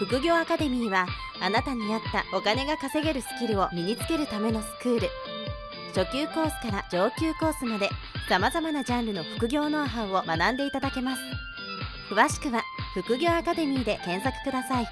副業アカデミーはあなたに合ったお金が稼げるスキルを身につけるためのスクール初級コースから上級コースまで様々なジャンルの副業ノウハウを学んでいただけます詳しくは副業アカデミーで検索ください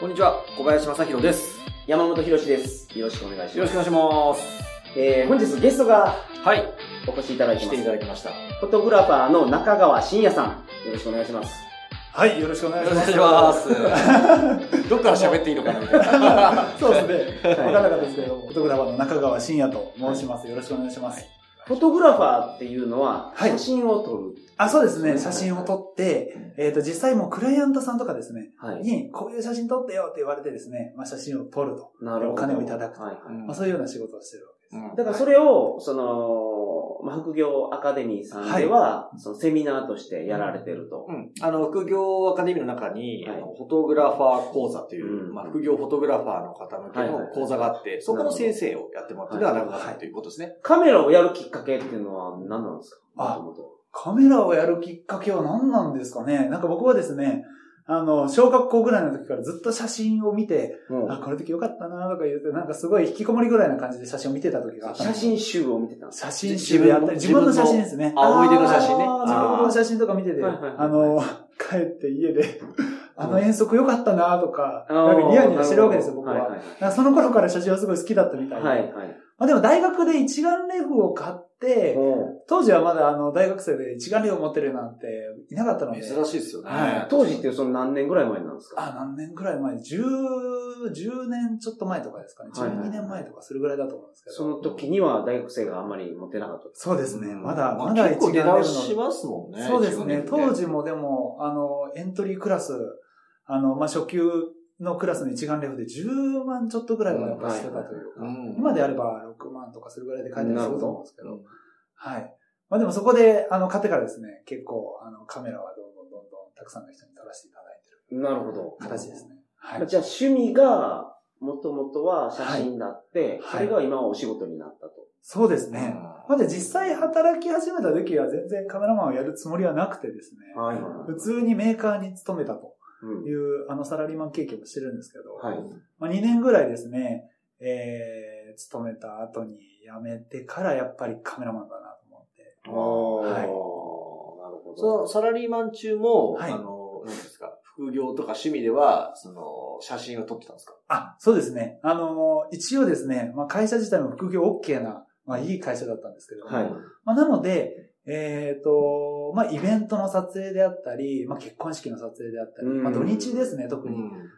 こんにちは、小林正宏です。山本博史です。よろしくお願いします。よろしくお願いします。えー、本日ゲストがはい、お越しいただいて来て。いただきました。よフォトグラファーの中川真也さん。よろしくお願いします。はい、よろしくお願いします。ろしくお願いします。どっから喋っていいのかなみたいな。そうですね。わからなかったですけど、フォトグラファーの中川真也と申します。よろしくお願いします。フォトグラファーっていうのは、はい写真を撮る。あ、そうですね。はい写真を撮って、えっ、と、実際もうクライアントさんとかですね、はい。に、こういう写真撮ってよって言われてですね、まあ、写真を撮ると。なるほど。お金をいただくとはいはい。まあ、そういうような仕事をしてるわけです。だからそれを、その、まあ、副業アカデミーさんでは、そのセミナーとしてやられてると。うん。あの、副業アカデミーの中に、はい。あのフォトグラファー講座という、うん。まあ、副業フォトグラファーの方向けの講座があって、そこの先生をやってもらってるのが中川さんということですね。カメラをやるきっかけっていうのは何なんですか？あカメラをやるきっかけは何なんですかね？なんか僕はですね、あの、小学校ぐらいの時からずっと写真を見て、もあ、この時よかったなとか言って、なんかすごい引きこもりぐらいな感じで写真を見てた時があう、ったんです写真集を見てたんですか写真集であったり、自分の写真ですね。あ思い出の写真ねあー自分の写真とか見てて、はいはいはいあの、帰って家で、あの遠足良かったなとか、なんかニヤニヤしてるわけですよ、僕は。だからその頃から写真はすごい好きだったみたいで。はいはい。まあでも大学で一眼レフを買って、お当時はまだあの大学生で一眼レフを持ってるなんていなかったので。珍しいですよね。はい当時ってその何年ぐらい前なんですか？あ、何年くらい前 ?10、10年ちょっと前とかですかね。はいはい12年前とかするぐらいだと思うんですけど。その時には大学生があんまり持ってなかった。そうですね。まだ、まだ一眼レフのだしますもんね。そうですね。当時も。もでも、あの、エントリークラス、あの、まあ、初級のクラスの一眼レフで10万ちょっとぐらいはやっぱしてたというか、うん今であれば6万とかするぐらいで買えたりすると思うんですけど、うんはい。まあでもそこで、あの、買ってからですね、結構、あの、カメラはどんどんどんどんたくさんの人に撮らせていただいてるなるほど。形ですね。はまあい。じゃあ趣味が、もともとは写真だって、はいそれが今はお仕事になったと。そうですね。まだ実際働き始めた時は全然カメラマンをやるつもりはなくてですね、はい普通にメーカーに勤めたとうんいう、あの、サラリーマン経験もしてるんですけど、はい。まあ、2年ぐらいですね、えー、勤めた後に辞めてからやっぱりカメラマンだなと思って。おーはいなるほそど。のサラリーマン中も、はいあの、何ですか、副業とか趣味では、その、写真を撮ってたんですか？あ、そうですね。あのー一応ですね、まあ、会社自体も副業 OK な、まあ、いい会社だったんですけども、はい。まあ、なので、えっ、と、まあ、イベントの撮影であったり、まあ、結婚式の撮影であったり、うんまあ、土日ですね、特に、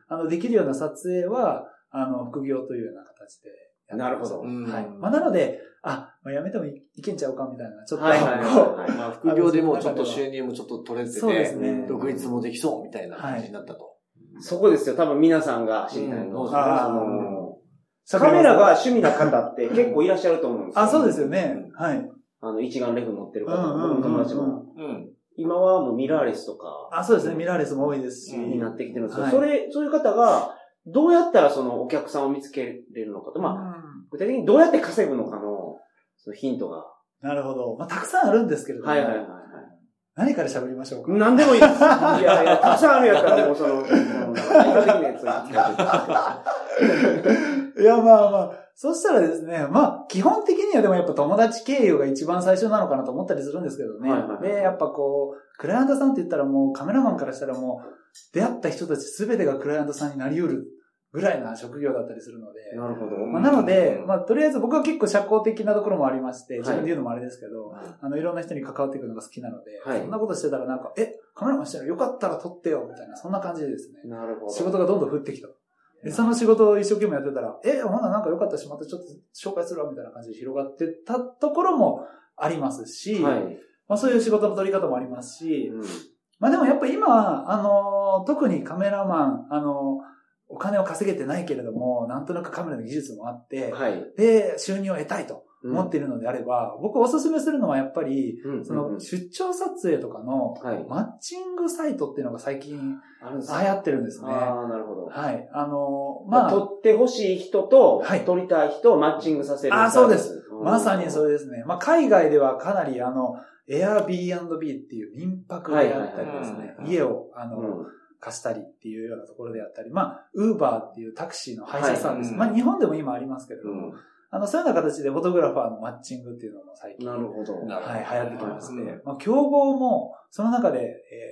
あの、できるような撮影は、あの、副業というような形でなるほどうんはい。まあ、なので、あ、まあ、やめてもいいけんちゃうかみたいな、ちょっと、はいはいはいはいまあ、副業でもちょっと収入もちょっと取れてそうですて、ね。独立もできそうみたいな感じになったと。そこですよ。多分皆さんが知りたいのうんは。あーそのカメラが趣味な方って結構いらっしゃると思うんですよ。あ、そうですよね。はい。あの、一眼レフ持ってる方、うんうんうんうん僕の友達も。うん。今はもうミラーレスとかあ、そうですね。ミラーレスも多いですし。になってきてるんですけど、はいそれ、そういう方が、どうやったらそのお客さんを見つけれるのかと、まあ、あ、具体的にどうやって稼ぐのかの、そのヒントが。なるほど。まあ、たくさんあるんですけれども。はいはいはいはい。何から喋りましょうか？何でもいいです。いやいや、たくさんあるやったらもうその、いや、まあまあ。そしたらですね、まあ、基本的にはでもやっぱ友達経由が一番最初なのかなと思ったりするんですけどね。はいはいはいで、やっぱこう、クライアントさんって言ったらもうカメラマンからしたらもう、出会った人たち全てがクライアントさんになり得るぐらいな職業だったりするので。なるほど。まあ、なので、まあ、とりあえず僕は結構社交的なところもありまして、はい自分で言うのもあれですけど、あの、いろんな人に関わっていくのが好きなので、はいそんなことしてたらなんか、え、カメラマンしてるよかったら撮ってよ、みたいな、そんな感じでですね。なるほど。仕事がどんどん降ってきた。で、その仕事を一生懸命やってたら、え、ほななんかよかったし、またちょっと紹介するわ、みたいな感じで広がってたところもありますし、はい。まあそういう仕事の取り方もありますし、うんまあでもやっぱ今、あの、特にカメラマン、あの、お金を稼げてないけれども、なんとなくカメラの技術もあって、はい。で、収入を得たいと思っているのであれば、僕おすすめするのはやっぱり、うん、そうんの出張撮影とかのはい。マッチングサイトっていうのが最近流行ってるんですね。ああ、なるほど。はい。あの、まあ、まあ、撮ってほしい人と、はい撮りたい人をマッチングさせる。あそうです。うんまさにそれですね。まあ、海外ではかなりあの、Airbnb っていう民泊であったりですね家をあの、うん貸したりっていうようなところであったり、まあ、ウーバーっていうタクシーの配車サービス、はいまあ、日本でも今ありますけれども、うあの、そういうような形でフォトグラファーのマッチングっていうのも最ん。近、なるほど。はい、流行ってきまして、うんまあ、競合も、その中で、え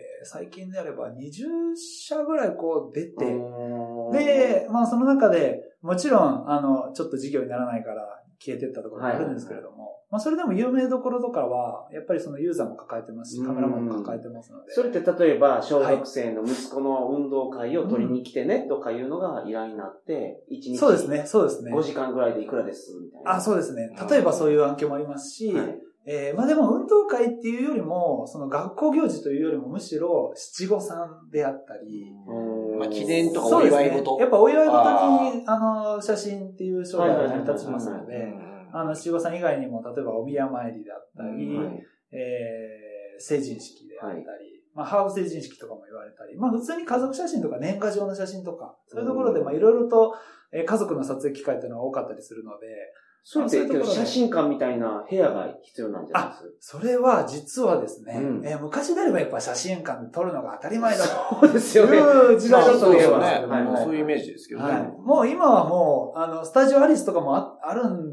ー最近であれば20社ぐらいこう出て、で、まあその中で、もちろん、あの、ちょっと事業にならないから消えてったところもあるんですけれども、まあそれでも有名どころとかは、やっぱりそのユーザーも抱えてますし、カメラマンも抱えてますので。それって例えば、小学生の息子の運動会を取りに来てねとかいうのが依頼になって、1日そうですね、そうですね。5時間ぐらいでいくらですみたいな。あ、そうですね。例えばそういう案件もありますし、はいえーまあでも運動会っていうよりも、その学校行事というよりもむしろ七五三であったり、うんまあ記念とかおそうですね祝い事。やっぱお祝い事あに、あの、写真っていう商売が成り立ちますのうで、んあの、七五三以外にも、例えばお宮参りであったり、うん。はい。えー成人式であったり、はい。まあ、ハーフ成人式とかも言われたり、まあ、普通に家族写真とか年賀状の写真とか、そういうところで、まあ、いろいろと、えー家族の撮影機会っていうのは多かったりするので、そういうところで。写真館みたいな部屋が必要なんじゃないですそれは実はですね、うん。えー昔であればやっぱ写真館で撮るのが当たり前だそうですよね。という時代だとそうですよねそういうイメージですけどね。はい。もう今はもう、あの、スタジオアリスとかもああるん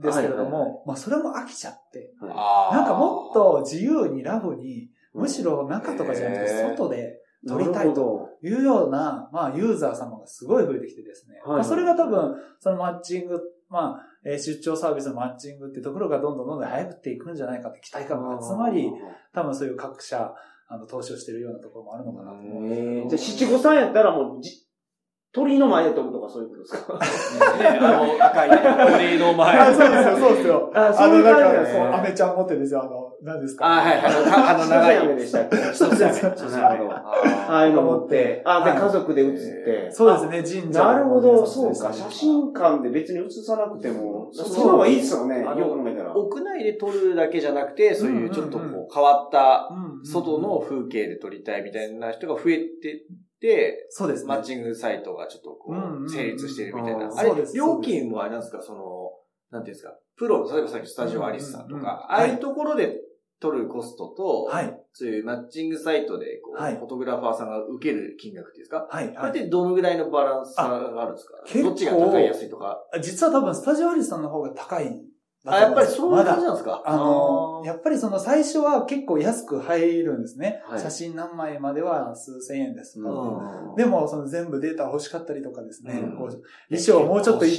ですけれども、まあそれも飽きちゃって、なんかもっと自由にラフに、むしろ中とかじゃなくて外で撮りたいと。いうような、まあユーザー様がすごい増えてきてですね。それが多分、そのマッチング、まあ、えー出張サービスのマッチングっていうところがどんどんどんどん早くっていくんじゃないかって期待感が集まり、多分そういう各社、あの、投資をしているようなところもあるのかなと思うんですけど。えー。じゃあ、七五三やったらもうじ、鳥の前で撮るとかそういうことですか？ね、あの、赤い鳥居の前。あ、そうですよ、そうですよ。あそうあの、いう感じなんか、そう、アメちゃん持ってですよ、あの、何ですか？あ、はい、はい。あの、長い。一つ屋根でしたっけ？一つ屋根。なるほど。ああいうの持って、あ、で、はい家族で写って。そうですね、神社。なるほど、そうか。写真館で別に写さなくても、そうその方がいいですよね。よく考えたら。屋内で撮るだけじゃなくて、そういうちょっとこう変わったうん外の風景で撮りたいみたいな人が増えてって、そうですね。マッチングサイトがちょっとこう成立してるみたいな。あれそうで、す。料金もあれなんですか、その、なんていうんですか、プロ、例えばさっきスタジオアリスさんとか、ああいうところで撮るコストと、はい、そういうマッチングサイトで、こう、はい。フォトグラファーさんが受ける金額っていうんですか、はい、あはい。れってどのぐらいのバランス差があるんですか？どっちが高い安いとか？実は多分、スタジオアリスさんの方が高いあ、やっぱりそういう感じなんですか？あの、ー。やっぱりその最初は結構安く入るんですね。はい。写真何枚までは数千円ですとか。うんでも、その全部データ欲しかったりとかですね、うんこう衣装をもうちょっとね。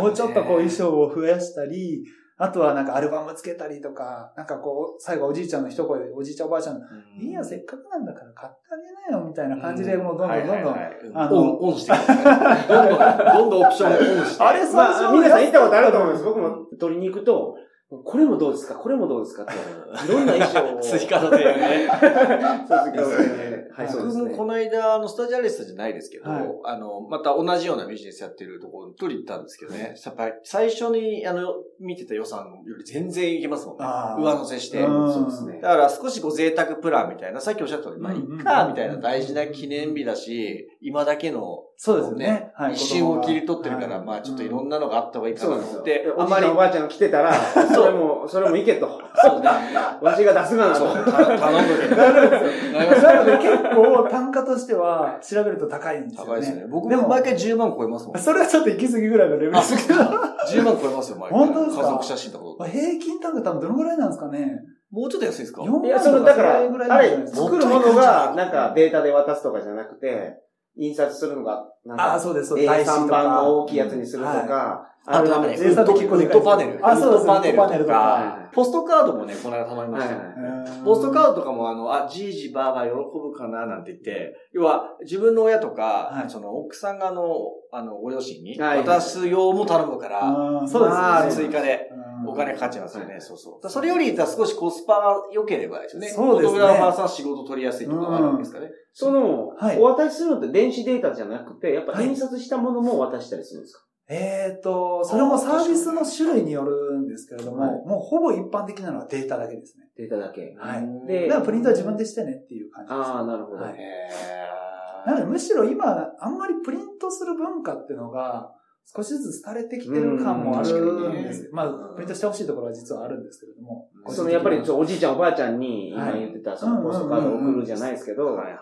もうちょっとこう衣装を増やしたり、あとはなんかアルバムつけたりとか、なんかこう、最後おじいちゃんの一声で、おじいちゃんおばあちゃんの、うんいいよ、せっかくなんだから買ってあげなよ、みたいな感じで、もうどんどんどんどん、あのオン、オンしてどんどん、どんどんオプションをオンして。あれ最初まあ、皆さん行ったことあると思います。僕も撮りに行くと、これもどうですか？これもどうですか？って。いろんな衣装を？追加の提案ね。そうですね。はい、そうですね。僕もこの間、あの、スタジアレスタじゃないですけど、はいあの、また同じようなビジネスやってるところに取り行ったんですけどね、やっぱり最初に、あの、見てた予算より全然いけますもんね。上乗せして。うんそうですね。だから少しこう贅沢プランみたいな、さっきおっしゃった通り、まあいっか、みたいな大事な記念日だし、今だけの、そうですね。はい一瞬を切り取ってるから、はいまあちょっといろんなのがあった方がいいかなって、おじいちゃんおばあちゃんが来てたら、それも、それもいけと。そうね。わしが出すがなと。そう、た頼むけど。なるほどなりますなので結構単価としては調べると高いんですよね。高いですね。僕でもも毎回10万超えますもん。それはちょっと行き過ぎぐらいのレベルあ、ですけど、10万超えますよ、毎回。本当ですか？家族写真とか。平均単価多分どのぐらいなんですかね？もうちょっと安いですか ?4 万いや、とその、だから、それぐらいあれ作るものが、なんかデータで渡すとかじゃなくて、印刷するのが、ああ、か、そうです、そうです。台紙 A3 とか。版の大きいやつにするとはか、あとなんかね、ウッド全然結構ウッパネル。あそうですウッドパネルウッドパネルとか。ポストカードもね、この間頼みましたポストカードとかもあの、あ、じいじばあば喜ぶかななんて言って、要は自分の親とか、はい。その奥さんがあの、あの、ご両親にはい。渡す用も頼むから、うんそうです追加でうん。お金かかっちゃいますよね、はい。そうそう。それより言ったら少しコスパが良ければですよね。そうですね。フォトグラファーさん仕事取りやすいとかあるわけですかね。その、はい。お渡しするのって電子データじゃなくて、やっぱ印刷したものも渡したりするんですか？えっ、と、それもサービスの種類によるんですけれども、はいもうほぼ一般的なのはデータだけですね。データだけ。はい。でだからプリントは自分でしてねっていう感じです。ああ、なるほど。はいへなのでむしろ今、あんまりプリントする文化っていうのが、少しずつ廃れてきてる感もあるんですうんまあ、プリントしてほしいところは実はあるんですけれども。うんそのやっぱりおじいちゃんおばあちゃんに今はい言ってたそのポストカードを送るじゃないですけど、はいはいはい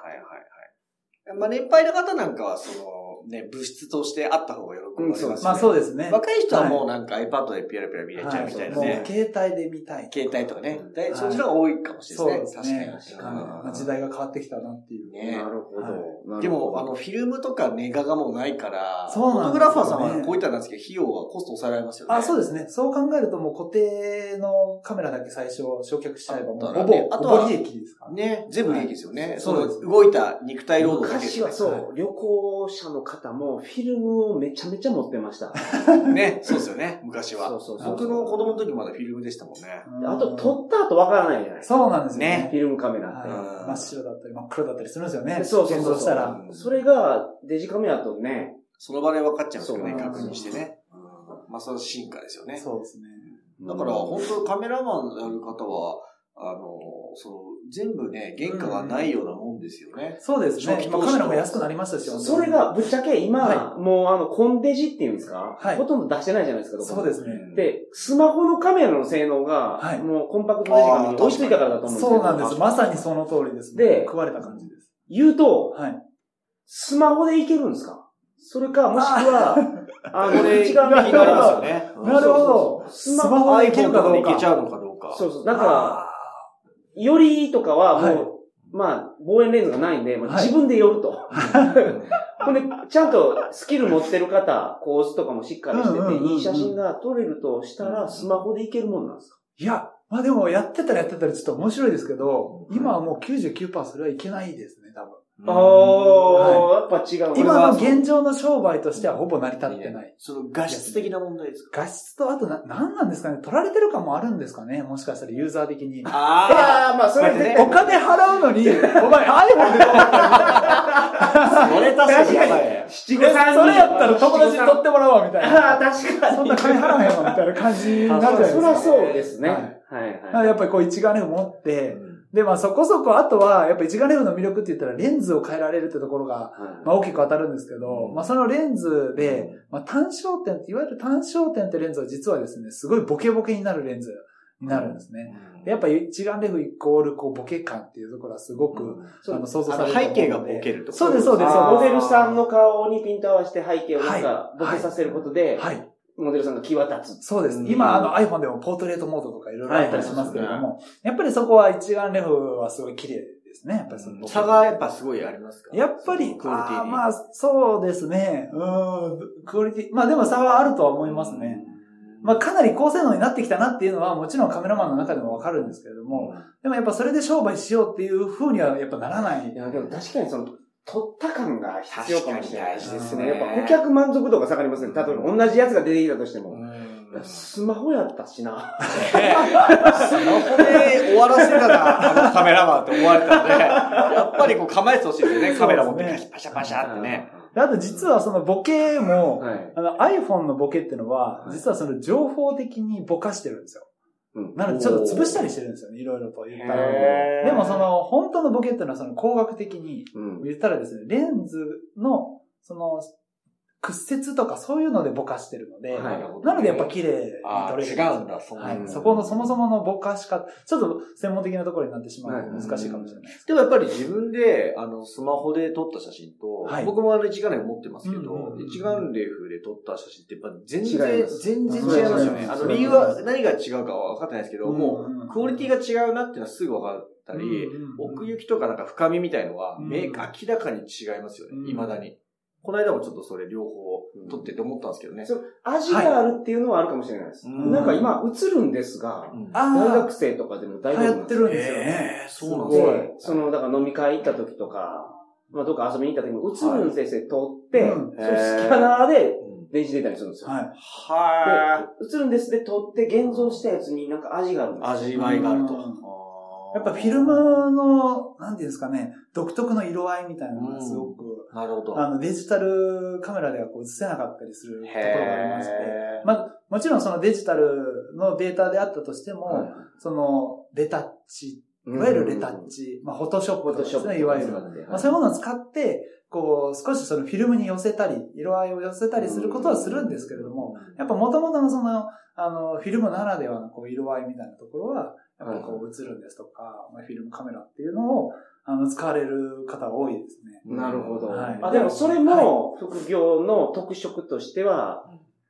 はい。まあ、年配の方なんかは、その、ね、物質としてあった方が喜ばれますよね。まあそうですね。若い人はもうなんか iPad でピラピラ見れちゃうみたいなはいねもう。携帯で見たい。携帯とかね。はいそっちの方が多いかもしれないですね。ですね。確かに。はいまあ時代が変わってきたなっていう。ねなるほど。でも、あの、フィルムとかネガがもうないから、そうフォトグラファーさんはこういったなんですけど、費用はコスト抑えられますよね。あ、そうでですね。そう考えるともう固定のカメラだけ最初焼却しちゃえばもうほぼ、ねあとはほぼ利益ですから。ね、全部利益ですよね。はいそのそうです動いた肉体労働昔はそう、旅行者の方もフィルムをめちゃめちゃ持ってました。ね、そうですよね、昔は。そうそうそう。僕の子供の時まだフィルムでしたもんね。うんあと、撮った後わからないじゃない。そうなんですよね。フィルムカメラって。はい真っ白だったり真っ黒だったりするんですよね。そうそうそうしたら。それがデジカメだとね、その場で分かっちゃいますよね、確認してね。うんまあ、その進化ですよね。そうですね。だから、本当カメラマンやる方は、あの、その、全部ね、原価がないようなもんですよね。そうですね。初期投資今カメラも安くなりましたし。それがぶっちゃけ今、はもうあの、コンデジっていうんですか、はいほとんど出してないじゃないですか、そうですね。で、スマホのカメラの性能が、はいもうコンパクトデジカメに追いついたからだと思うんですけどそうなんです。まさにその通りです。で食われた感じです。言うと、はい。スマホでいけるんですか？それか、もしくは、あの、一眼レフ気になりますよね。なるほど。ススマホでいけるかどうか。いけちゃうのかどうか。そうそう。だから、よりとかはもう、はいまあ、望遠レンズがないんで、もうはい。自分で寄ると。ほんで、ちゃんとスキル持ってる方、構図とかもしっかりしてて、いい写真が撮れるとしたら、スマホでいけるもんなんですか？いや、まあでもやってたらやってたらちょっと面白いですけど、今はもう99%それはいけないですね、多分。あはあ、やっぱ違う。今の現状の商売としてはほぼ成り立ってない。その画質的な問題ですか？画質と、あとな、なんなんですかね？取られてる感もあるんですかね？もしかしたらユーザー的に。あああ、まあ、それこれねで、お金払うのに、お前 iPhone で撮ったあそれ確かにやばいね。七それやったら友達に撮ってもらおうみたいあな。あ、確かに。そんな金払わへんわみたいな感じになるじゃないですか。そりゃそうですね。ははいいだからはい。やっぱりこう一眼レフ持って、で、まあそこそこ、あとは、やっぱ一眼レフの魅力って言ったらレンズを変えられるってところが、まあ大きく当たるんですけど、うん。まあそのレンズで、まあ単焦点って、いわゆる単焦点ってレンズは実はですね、すごいボケボケになるレンズになるんですね。でやっぱ一眼レフイコールこうボケ感っていうところはすごく、あの想像されると思うので。背景がボケるとそうです、そうです。モデルん。さんの顔にピント合わせて背景をなんかはい。ボケさせることで、はい。モデルさんが際立つ。そうです。うん今、あの iPhone でもポートレートモードとかいろいろあったりしますけれども、やっぱりそこは一眼レフはすごい綺麗ですね。やっぱりその差がやっぱすごいありますか？やっぱり、クオリティまあ、そうですね。うん、クオリティ。まあでも差はあるとは思いますね。まあかなり高性能になってきたなっていうのはもちろんカメラマンの中でもわかるんですけれども、でもやっぱそれで商売しようっていう風にはやっぱならないい。や、でも確かにその、撮った感が必要かもしれないですねやっぱ顧客満足度が下がりますね。例えば同じやつが出てきたとしても。うんスマホやったしな。スマホで終わらせたな、あのカメラマンって思われたので、やっぱりこう構えてほしいですよね、カメラ持ってパシャパシャってね。であと実はそのボケも、はい。あの iPhone のボケっていうのは、はい実はその情報的にぼかしてるんですよ。うんなのでちょっと潰したりしてるんですよね、いろいろと言ったら。でもそ、の本当のボケっていうのはその工学的にうん。言ったらですね、レンズのその屈折とかそういうのでぼかしてるので、はいなのでやっぱ綺麗にあ撮れる。ー違うんだ、そうはい。うんそこのそもそものぼかし方、ちょっと専門的なところになってしまうので難しいかもしれないです。けでもやっぱり自分で、あの、スマホで撮った写真と、はい。僕もあの一眼レフ持ってますけど、うんうんうん一眼レフで撮った写真ってやっぱ全然、全然違いますよね。あの理由は何が違うかは分かってないですけど、うんもうんう、クオリティが違うなっていうのはすぐ分かったど。り、うんうん。奥行きとかなんか深みみたいのは、うん。明明らかに違いますよね、うん。未だに。この間もちょっとそれ両方撮ってて思ったんですけどね。そう味があるっていうのはあるかもしれないです。うんなんか今映るんですが、うん大あ学生とかでも大丈夫行ってるんですよね。えーそうなんですでね。、その、だから飲み会行った時とか、まあ、どっか遊びに行った時も映るんですよ、撮って、うんそれスキャナーでうん電池出たりするんですよ。はい。はで、映るんですで撮って現像したやつになんか味があるんですよ。味わいがあると。うんやっぱフィルムの、なんていうんですかね、独特の色合いみたいなのがすごくなるほど。あの、デジタルカメラではこう映せなかったりするところがありまして、まあ、もちろんそのデジタルのデータであったとしても、はいその、レタッチ、いわゆるレタッチ、まあ、フォトショップとかですね、いわゆる。まあ、そういうものを使って、こう、少しそのフィルムに寄せたり、色合いを寄せたりすることはするんですけれども、やっぱ元々のその、あの、フィルムならではのこう色合いみたいなところは、やっぱこう映るんですとか、まあ、フィルムカメラっていうのを、あの、使われる方が多いですね。なるほど。はい。あ、でもそれも副業の特色としては、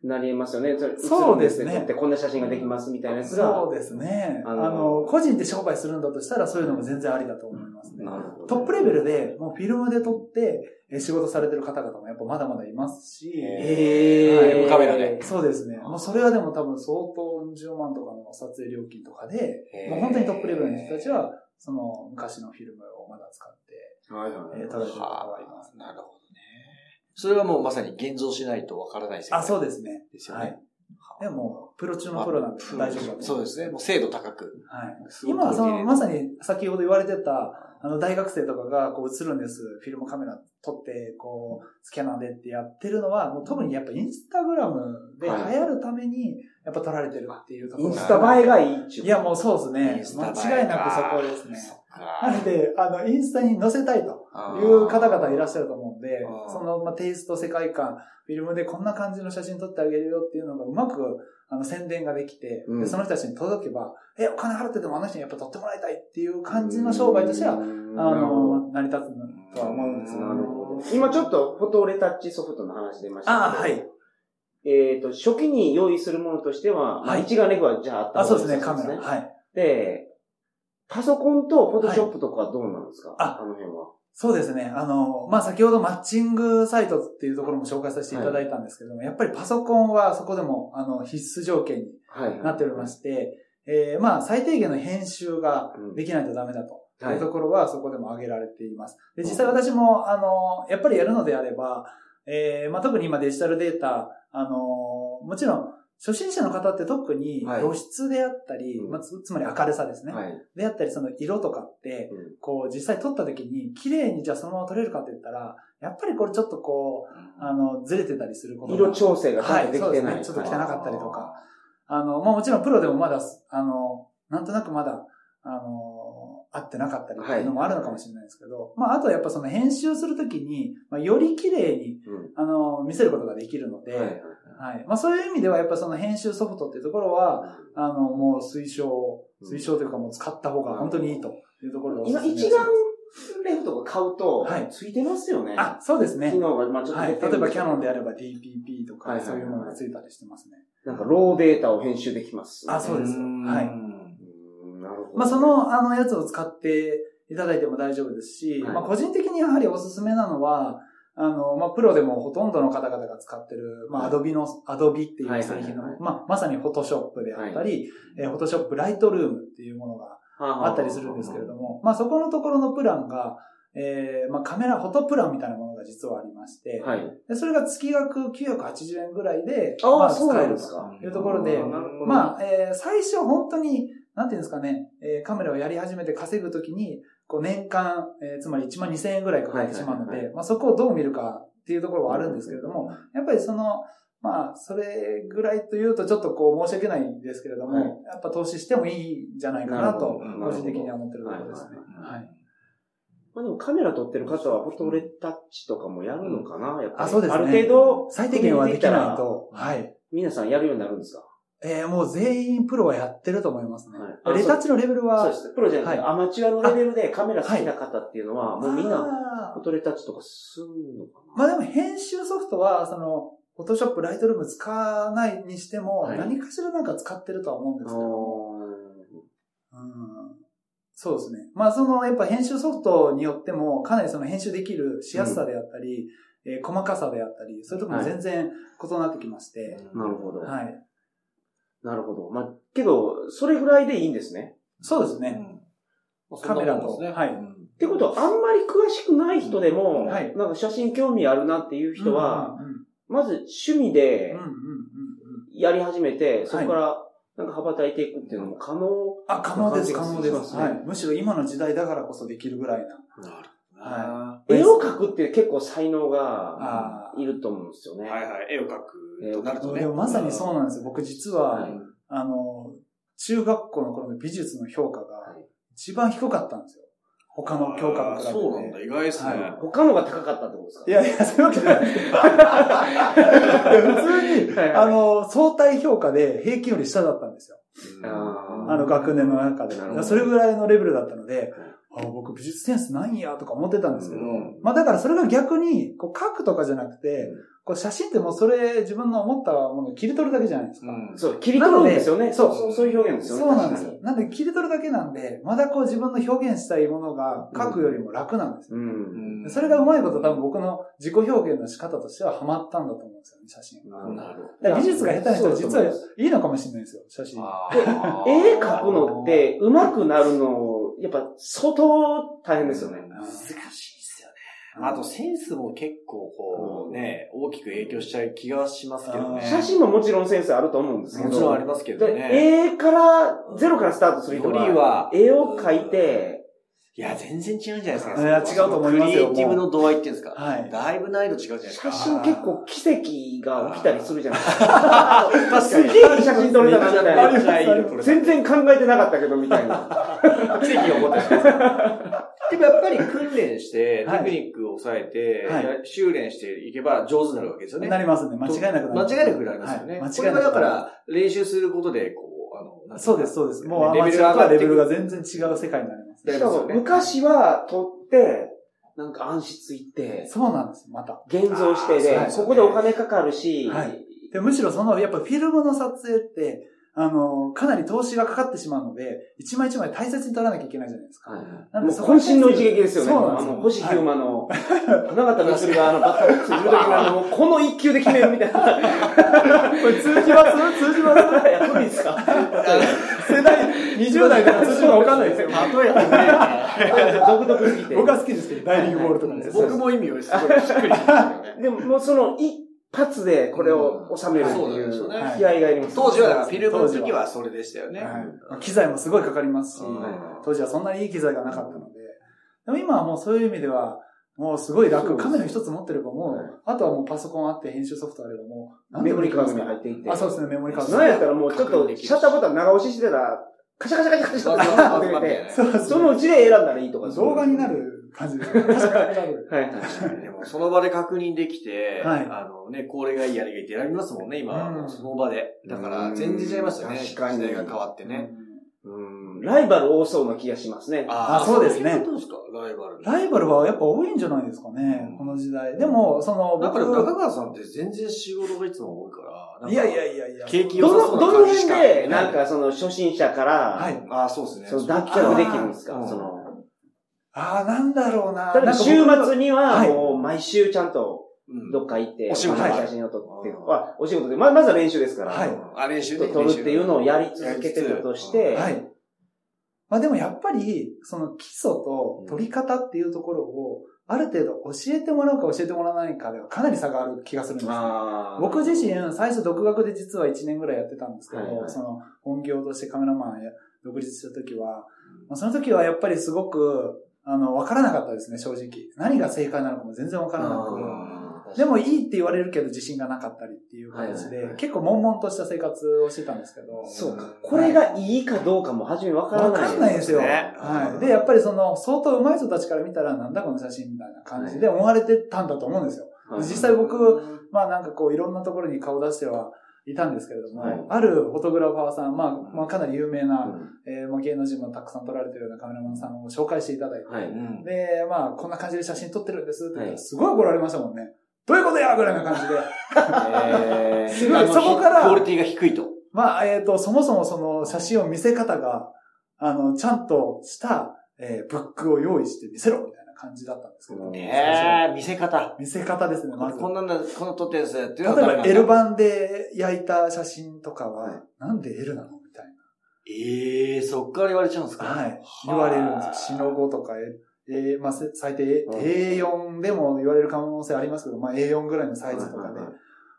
なりますよね。そうですねこんな写真ができますみたいなやつが。そうですね。ああのの個人で商売するんだとしたらそういうのも全然ありだと思いますね。なるほど。トップレベルでもうフィルムで撮ってえ仕事されてる方々もやっぱまだまだいますし、へーカメラでそうですね。もうそれはでも多分相当10万とかの撮影料金とかで、もう本当にトップレベルの人たちは、その昔のフィルムをまだ使って、はいはいえー撮られてる方がいます。なるほどね。それはもうまさに現像しないとわからない世界あ、そうですね。ですよね。はい。でも、プロ中のプロなんで大丈夫だと。そうですね。もう精度高く。はい。今、その、まさに先ほど言われてた、あの、大学生とかがこう映るんです。フィルムカメラ撮って、こう、スキャナーでってやってるのは、もう特にやっぱインスタグラムで流行るために、やっぱ撮られてるっていうところがインスタ映えがいいっちゅう。いや、もうそうですイね間違いなくそこですね。なので、あの、インスタに載せたいという方々いらっしゃると思うんでその、まあ、テイスト、世界観、フィルムでこんな感じの写真撮ってあげるよっていうのがうまく、あの、宣伝ができて、うんでその人たちに届けば、え、お金払ってでもあの人にやっぱ撮ってもらいたいっていう感じの商売としては、あの、成り立つとは思うんですうんなるほど。今ちょっとフォトレタッチソフトの話出ましたけど。ああ、はい。えっ、と、初期に用意するものとしては、まあはい一眼レフはじゃああったあ、方がそうですね、カメラ。はい。で、パソコンとフォトショップとかはどうなんですか、ああの辺は。そうですね。あの、まあ、先ほどマッチングサイトっていうところも紹介させていただいたんですけども、やっぱりパソコンはそこでも、あの、必須条件にはい。なっておりまして、えーまあ、最低限の編集がうんできないとダメだと。はいいうところはそこでも挙げられています。で、実際私も、あの、やっぱりやるのであれば、えーまあ、特に今デジタルデータ、あの、もちろん、初心者の方って特にはい露出であったり、うんまあ、つつまり明るさですね。はい。であったり、その色とかって、うんこう、実際撮った時に、綺麗にじゃあそのまま撮れるかって言ったら、やっぱりこれちょっとこう、あの、ずれてたりすることが色調整がちゃんとできてない。はい、そうですね。ちょっと汚かったりとか。あの、まあもちろんプロでもまだ、あの、なんとなくまだ、あの、合ってなかったりっていうのもあるのかもしれないですけど、まああとはやっぱその編集するときに、まあより綺麗に、うんあの、見せることができるので、はいはい。まあそういう意味ではやっぱその編集ソフトっていうところは、あの、もう推奨、推奨というかもう使った方が本当にいいというところでお今、一眼レフとか買うとはい、ついてますよね。あ、そうですね機。能が、まあちょっとはい。例えばキャノンであれば DPP とか、はいはいはいそういうものがついたりしてますね。なんか、ローデータを編集できます。あそうですよはいうんなるほど。まあ、そ、の、あの、やつを使っていただいても大丈夫ですし、はいまあ、個人的にやはりおすすめなのは、あの、まあ、プロでもほとんどの方々が使ってる、まあ、はい。アドビの、アドビっていうはい製品のはいはい、まあ、まさにフォトショップであったり、えーフォトショップライトルームっていうものがあったりするんですけれども、まあ、そこのところのプランが、えーまあ、カメラ、フォトプランみたいなものが実はありまして、はい。でそれが月額980円ぐらいで、ああ、まあ、使えるとなんですか？いうところであまあ、えー最初本当に、なんていうんですかね、えーカメラをやり始めて稼ぐときに、こう年間、えーつまり1万2000円ぐらいかかってしまうので、まあそこをどう見るかっていうところはあるんですけれども、やっぱりその、まあ、それぐらいというとちょっとこう申し訳ないんですけれども、はいやっぱ投資してもいいんじゃないかなと、個人的には思ってるところですね。はいはい。まあでもカメラ撮ってる方はフォトレタッチとかもやるのかなやっぱり。あ、そうですね。ある程度、最低限はできないと、はい。皆さんやるようになるんですか？えーもう全員プロはやってると思いますね。はい。あレタッチのレベルは、そうです。プロじゃなくて、はい。アマチュアのレベルでカメラ好きな方っていうのは、もうみんなフォトレタッチとかするのかまあでも編集ソフトは、その、フォトショップ、ライトルーム使わないにしても、はい。何かしらなんか使ってるとは思うんですなけど。も、うん。そうですね。まあその、やっぱ編集ソフトによっても、かなりその編集できるしやすさであったり、えー細かさであったり、そういうところも全然異なってきまして、なるほど。はい。なるほど。まあ、けど、それぐらいでいいんですね。そうですね。カメラとはいってことは、あんまり詳しくない人でも、はいなんか写真興味あるなっていう人は、うんうんまず趣味でうんうんうんうんやり始めて、そこからなんか羽ばたいていくっていうのも可能。あ、可能です、可能です。はい。むしろ今の時代だからこそできるぐらいな。なるほどは絵を描くって結構才能があいると思うんですよね。はいはい。絵を描くとなるとね。でもまさにそうなんですよ。僕実は、はいあの、中学校の頃の美術の評価が一番低かったんですよ。他の教科あーと比べて。そうなんだ、意外ですね。はい他のが高かったってことですか？いやいや、そういうわけじゃない 普通に、はいはいあの、相対評価で平均より下だったんですよ。うんあの学年の中でそれぐらいのレベルだったので、あ僕美術センスないんやとか思ってたんですけど、うんまあだからそれが逆に、こう書くとかじゃなくて、うんこう写真ってもうそれ自分の思ったものを切り取るだけじゃないですか。うんそう、切り取るんですよね。そうそう、そういう表現ですよね。そうなんですよ確。なんで切り取るだけなんで、まだこう自分の表現したいものが書くよりも楽なんですよ。うん。うんそれがうまいこと多分僕の自己表現の仕方としてはハマったんだと思うんですよね、写真。なるほど美術が下手な人は実はいいいのかもしれないですよ、写真。絵描くのって上手くなるの、やっぱ相当大変ですよね。難しいですよね。あとセンスも結構こうね、大きく影響しちゃう気がしますけどね。写真ももちろんセンスあると思うんですけど。もちろんありますけどでね。絵から、ゼロからスタートする人は絵を描いて、いや、全然違うんじゃないですか。いや違うと思いますよクリエイティブの度合いっていうんですか。はいだいぶ難易度違うじゃないですか。写真結構奇跡が起きたりするじゃないですか。確かに。すげえ写真撮れたなみたいな全然考えてなかったけどみたいな。奇跡が起こったりします。でもやっぱり訓練して、はいテクニックを抑えて、修練していけば上手になるわけですよね。なりますね。間違いなくな。間違いなくなりますよね。はいこれはだから、練習することで、こう、あの、そうです、そうです。もうアレベルマチュアとはレベルが全然違う世界になります。しかも昔は撮って、なんか暗室行って、そうなんです、また。現像してで、はいそこでお金かかるし、はいでむしろその、やっぱフィルムの撮影って、あの、かなり投資がかかってしまうので、一枚一枚大切に撮らなきゃいけないじゃないですか。なんもうでそこに渾身の一撃ですよね。そうなんですよあの、星ヒューマの、花形の釣りがあの、バッターボックスにいる時にあの、この一球で決めるみたいな。これ通じます？通じます？いや、無理ですか？20代でも通じるかわかんないですよ。例えばね、独特すぎて。僕は好きですけど、ダイビングボールとかね。僕も意味をすごいしっくりきますよね。でも、もうその、一発でこれを収めるっていう気合があります。当時はフィルムの時はそれでしたよね。はい機材もすごいかかりますし、うん当時はそんなにいい機材がなかったので、でも今はもうそういう意味では、もうすごい楽。カメラ一つ持ってればもう、はいあとはもうパソコンあって編集ソフトあればもう、メモリカードに入っていって。あ、そうですね、メモリカード。なんやったらもうちょっと、シャッターボタン長押ししてたら、カシャカシャカシャカシャってなってて、そのうちで選んだらいいとか。動画にな。る感じですね。確かに。はいはい。でも、その場で確認できて、はいあのね、これがいい、あれがいいって選びますもんね、今その場で。だから、全然違いますよね。時代が変わってね。うんライバル多そうな気がしますね。あそうですね。そういうことですか、ライバル。ライバルはやっぱ多いんじゃないですかね、この時代。でも、その、だ僕から中川さんって全然仕事がいつも多いから。いやいやいやいや。景気良さどの、そうどの辺な感じしかで、なんかその初心者から、はい。ああ、そうですね。その脱却できるんですか？その、ああ、なんだろうな。例えば週末には、はい。もう毎週ちゃんとうん。どっか行って、お仕事。まあ写真を撮って、あお仕事で、ままずは練習ですから、はい。あ、練習で。撮るっていうのをやり続けてたとして、はい。まあでもやっぱり、その基礎と取り方っていうところを、ある程度教えてもらうか教えてもらわないかではかなり差がある気がするんですね。僕自身、最初独学で実は1年ぐらいやってたんですけど、はいはい。その本業としてカメラマンや独立した時は、まあ、その時はやっぱりすごく、あの、わからなかったですね、正直。何が正解なのかも全然わからなくでもいいって言われるけど自信がなかったりっていう形で、結構悶々とした生活をしてたんですけど。そうか。これがいいかどうかも初めわからない。わかんないですよ。ねはい。で、やっぱりその、相当上手い人たちから見たら、なんだこの写真みたいな感じで思われてたんだと思うんですよ。はい実際僕、まあなんかこう、いろんなところに顔出してはいたんですけれども、はいあるフォトグラファーさん、まあ、まあかなり有名な、うんえーまあ芸能人もたくさん撮られてるようなカメラマンさんを紹介していただいて、はい。うんで、まあ、こんな感じで写真撮ってるんですってすごい怒られましたもんね。どういうことやぐらいな感じで。えすごいそこからクオリティが低いと。まあ、えっ、と、そもそもその写真を見せ方が、あの、ちゃんとした、えーブックを用意して見せろみたいな感じだったんですけど、ねええ、見せ方。見せ方ですね、まず。こんなんだ、この撮ったやつっていう例えば L 版で焼いた写真とかは、はいなんで L なのみたいええそっから言われちゃうんですな。か？はい。言われるんですよ。死の5とか、えーまあ、せ最低うん。A4 でも言われる可能性ありますけど、まあ A4 ぐらいのサイズとかで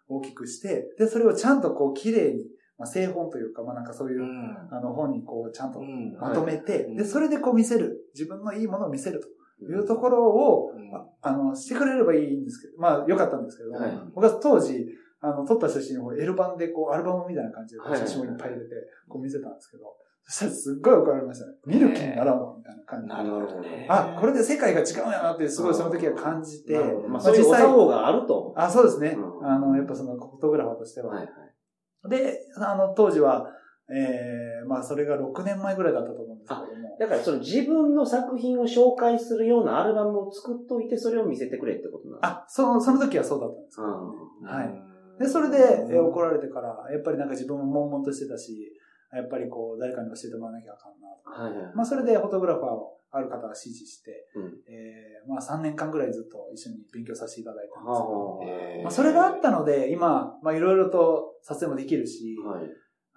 大きくして、で、それをちゃんとこう綺麗に、まあ、製本というか、まあなんかそういうう、ん。あの本にこうちゃんとうん。まとめて、はい。で、それでこう見せる。自分のいいものを見せると。いうところを、うん。ああの、してくれればいいんですけど、まあ、よかったんですけど、はい。僕は当時、あの、撮った写真を L 版でこう、アルバムみたいな感じで写真をいっぱい入れて、こう見せたんですけど、そしたらすっごい怒られましたね。見る気にならんわ、みたいな感じで。なるほどね。あ、これで世界が違うんやなって、すごいその時は感じて、まあ、まあそういうがあると。あ、そうですね。うんあの、やっぱそのフォトグラファーとしては。はいはい。で、あの、当時は、えー、まあ、それが6年前ぐらいだったと思うんですけども。だからその自分の作品を紹介するようなアルバムを作っといて、それを見せてくれってことなんですか？あ、その、その時はそうだったんですけど、うんはい。で、それで、えー怒られてから、やっぱりなんか自分も悶々としてたし、やっぱりこう、誰かに教えてもらわなきゃあかんなとか。はいはい。まあ、それでフォトグラファーをある方が指示して、うんえー、まあ、3年間ぐらいずっと一緒に勉強させていただいたんですけど、まあ、それがあったので、今、まあ、いろいろと撮影もできるし、あはい。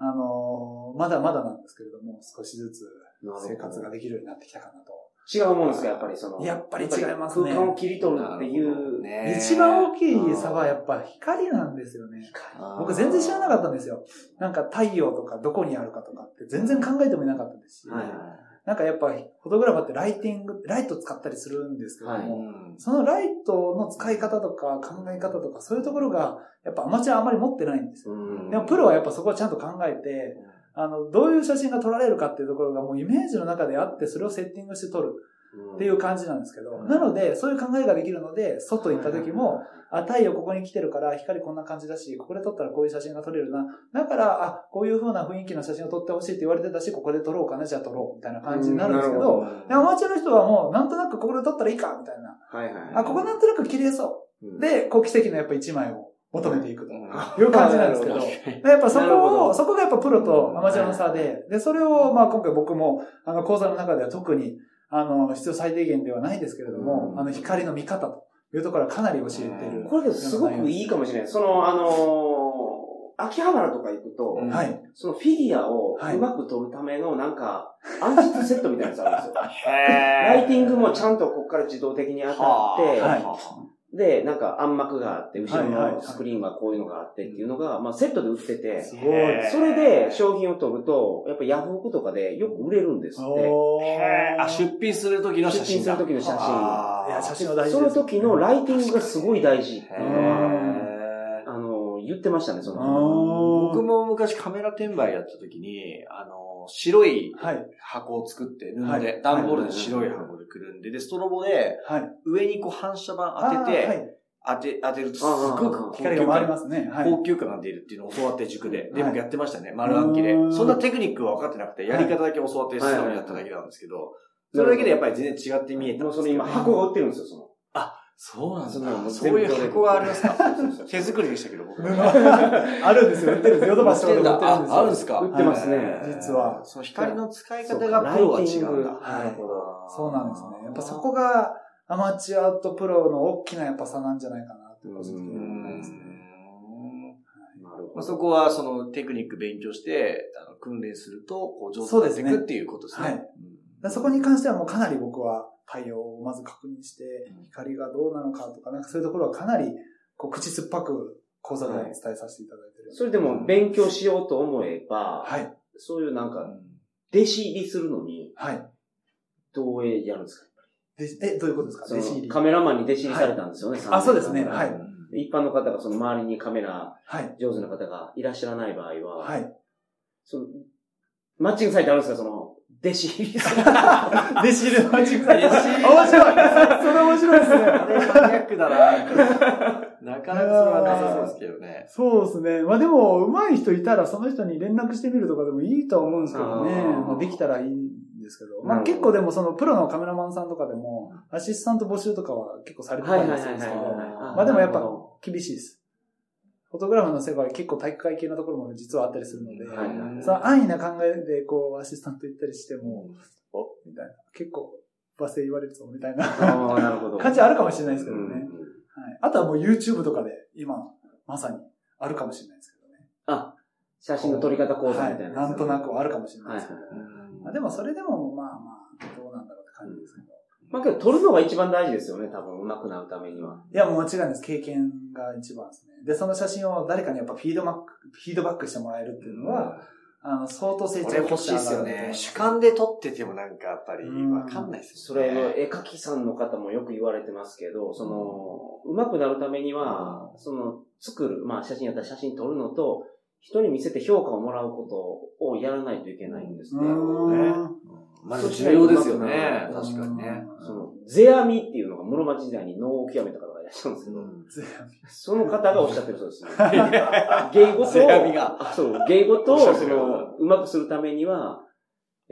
あのーまだまだなんですけれども、少しずつ生活ができるようになってきたかなと。違うもんですか、やっぱりその。やっぱり違いますね空間を切り取るっていう。ね一番大きい差はやっぱ光なんですよね。僕全然知らなかったんですよ。なんか太陽とかどこにあるかとかって全然考えてもいなかったですし。なんかやっぱりフォトグラファーってライティング、ライト使ったりするんですけどはいも、そのライトの使い方とか考え方とかそういうところがやっぱアマチュアあまり持ってないんですよ。うんでもプロはやっぱそこをちゃんと考えて、あの、どういう写真が撮られるかっていうところがもうイメージの中であって、それをセッティングして撮るっていう感じなんですけど、なので、そういう考えができるので、外行った時も、あ、太陽ここに来てるから、光こんな感じだし、ここで撮ったらこういう写真が撮れるな。だから、あ、こういう風な雰囲気の写真を撮ってほしいって言われてたし、ここで撮ろうかな、じゃあ撮ろう、みたいな感じになるんですけうんど、でアマチュアの人はもう、なんとなくここで撮ったらいいか、みたいな。はいはい。あ、ここなんとなく綺麗そう。うん、で、こう奇跡のやっぱ一枚を求めていくと。う。んいう感じなんですけど。やっぱそこを、ど。そこがやっぱプロとアマチュアの差で、で、それを、まあ今回僕も、あの、講座の中では特に、あの、必要最低限ではないですけれども、うん。あの、光の見方というところはかなり教えてる。これすごくいいかもしれない。その、あのー秋葉原とか行くと、うん。はい。そのフィギュアをはい。うまく撮るための、なんか、暗室セットみたいなやつあるんですよ。へライティングもちゃんとここから自動的に当たって、はいで、なんか暗幕があって、後ろのスクリーンはこういうのがあってっていうのが、まあセットで売ってて、すごい。それで商品を取ると、やっぱヤフオクとかでよく売れるんですって。あ、出品する時の写真だ。出品する時の写真。いや写真は大事ですその時のライティングがすごい大事。っていうのは、言ってましたね、その。あ僕も昔カメラ転売やった時に、あの、白い。箱を作って布はいで、段ボールで白い箱でくるんで、で、ストロボではい。上にこう反射板当てて。当て、当てるとすごく光が回りま感、すね。はい。高級感が出るっていうのを教わって塾で。で、はい僕やってましたね。丸暗記でう。んそんなテクニックは分かってなくて、やり方だけ教わって素直にやっただけなんですけど、それだけでやっぱり全然違って見えたもうその今、箱が売ってるんですよ、その。そうなんそんなのもだ。うそういう箱がありますか？手作りでしたけど、あるんですよ。売ってるんです。ヨドバシとか売ってるんですよ。ああるんですか？売ってますねはい実はその光の使い方がプロは違うんだ。はいなるほど。そうなんですね。やっぱそこがアマチュアとプロの大きなやっぱ差なんじゃないかなって個人的に思いますね。なるほど。まあ、そこはそのテクニック勉強して、あの訓練すると、こう上手になっていくっていうことですね。そこに関してはもうかなり僕は太陽をまず確認して、光がどうなのかとか、なんかそういうところはかなりこう口酸っぱく講座で伝えさせていただいてる。それでも勉強しようと思えば、はい。そういうなんか、うん弟子入りするのに、はい。どうやるんですか？でえ、どういうことですか？そ弟子入り。のカメラマンに弟子入りされたんですよね、あ3そうですねはい一般の方がその周りにカメラはい。上手な方がいらっしゃらない場合は、はい。そのマッチングサイトあるんですか？その、弟子入りする。弟子入りのマッチングサイト。面白いそれ面白いですね。あれマニアックだな。なかなかそれはなさそうですけどね。そうですね。まあでも、上手い人いたら、その人に連絡してみるとかでもいいとは思うんですけどね。まあ、できたらいいんですけど。まあ結構でも、そのプロのカメラマンさんとかでも、アシスタント募集とかは結構されてたりするんですけど、まあでもやっぱ厳しいです。フォトグラフの世界は結構体育会系のところも実はあったりするので、はいはいその安易な考えでこう、アシスタント行ったりしても、おみたいな。結構、罵声言われるぞ、みたいなああ、なるほど。感じあるかもしれないですけどね。うんうんはい、あとはもう YouTube とかで今、まさにあるかもしれないですけどね。あ、写真の撮り方講座みたいなやつ。はい、なんとなくあるかもしれないはいですけど、まあ、でもそれでもまあまあ、どうなまあけど、撮るのが一番大事ですよね、多分、上手くなるためには。いや、もう間違いないです。経験が一番ですね。で、その写真を誰かにやっぱフィードバック、フィードバックしてもらえるっていうのは、あの、相当成長欲しいですよね。主観で撮っててもなんかやっぱりわかんないですそよね。れの絵描きさんの方もよく言われてますけど、その、上手くなるためには、その、作る、まあ写真やったら写真撮るのと、人に見せて評価をもらうことをやらないといけないんですね。なるほどね。まあ重要ですよね。確かにね。その、世阿弥っていうのが室町時代に能を極めた方がいらっしゃるんですけど、その方がおっしゃってるそうですね。芸事を、そう、芸事を、その、うまくするためには、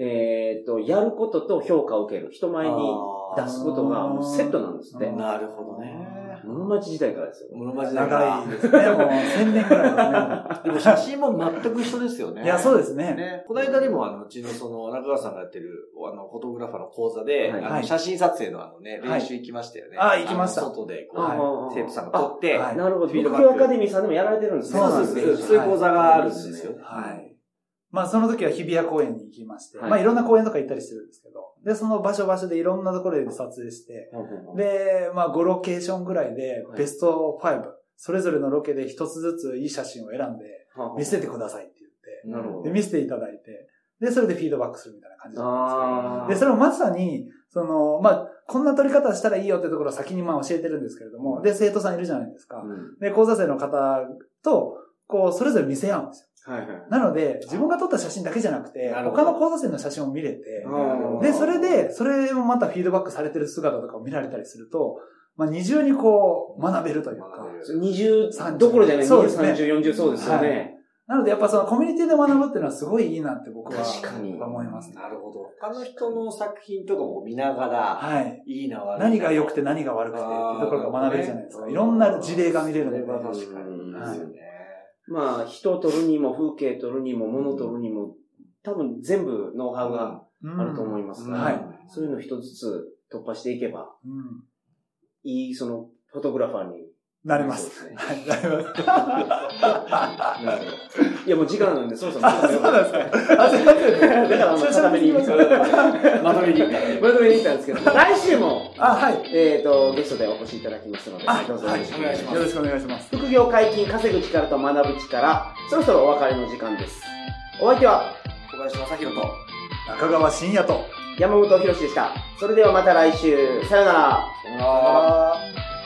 えっ、と、やることと評価を受ける。人前に出すことがもうセットなんですって。なるほどね。室町時代からですよ。室町時代から長いですね。もう1000年ぐらい でも写真も全く一緒ですよね。ですね。いや、そうですね。ね。この間にもあの、うちのその、中川さんがやってる、あの、フォトグラファーの講座で、はいあの、はい写真撮影のあのね、はい練習行きましたよね。あ行きました外で、こう、はい生徒さんが撮って、はいなるほど。フィードバックドアカデミーさんでもやられてるんですね。そうなんですそうそうそういう講座があるんですよ。はい。まあ、その時は日比谷公園に行きまして、はいまあ、いろんな公園とか行ったりしてるんですけど、で、その場所場所でいろんなところで撮影して、で、まあ、5ロケーションぐらいでは、いベスト5、それぞれのロケで一つずついい写真を選んで、見せてくださいって言って、で、。見せていただいて、で、それでフィードバックするみたいな感じなんですよ。で、それをまさに、その、まあ、こんな撮り方したらいいよってところを先にまあ教えてるんですけれども、で、生徒さんいるじゃないですか。うんで、講座生の方と、こう、それぞれ見せ合うんですよ。はいはい。なので、自分が撮った写真だけじゃなくて、他の講座生の写真を見れて、うんで、それで、それもまたフィードバックされてる姿とかを見られたりすると、まあ、二重にこう、学べるというか。学べる20どころじゃない、20、そうですね30、40そうですよね。なので、やっぱそのコミュニティで学ぶっていうのはすごいいいなって僕は確かに思いますね。なるほど。他の人の作品とかも見ながら、はい。いいな悪いな何が良くて何が悪くてっていうところが学べるじゃないですか。いろんな事例が見れるので。確かにいいですよね。まあ、人を撮るにも、風景撮るにも、物撮るにも、多分全部ノウハウがうんあると思いますから、はいそういうの一つずつ突破していけば、うん。いい、その、フォトグラファーに。なれます。はい、なれます。いや、もう時間なんで、そろそろ。あ、そうなんですか。あ、すいません。だから、まとめに行った。とめに行ったんですけど、来週も、あ、はい。えっ、と、ゲストでお越しいただきますので、あ、どうぞよろしくお願いします。よろしくお願いします。副業解禁、稼ぐ力と学ぶ力、そろそろお別れの時間です。お相手は、小林正宏と、中川真也と。山本博史でした。それではまた来週、さよなら。さよなら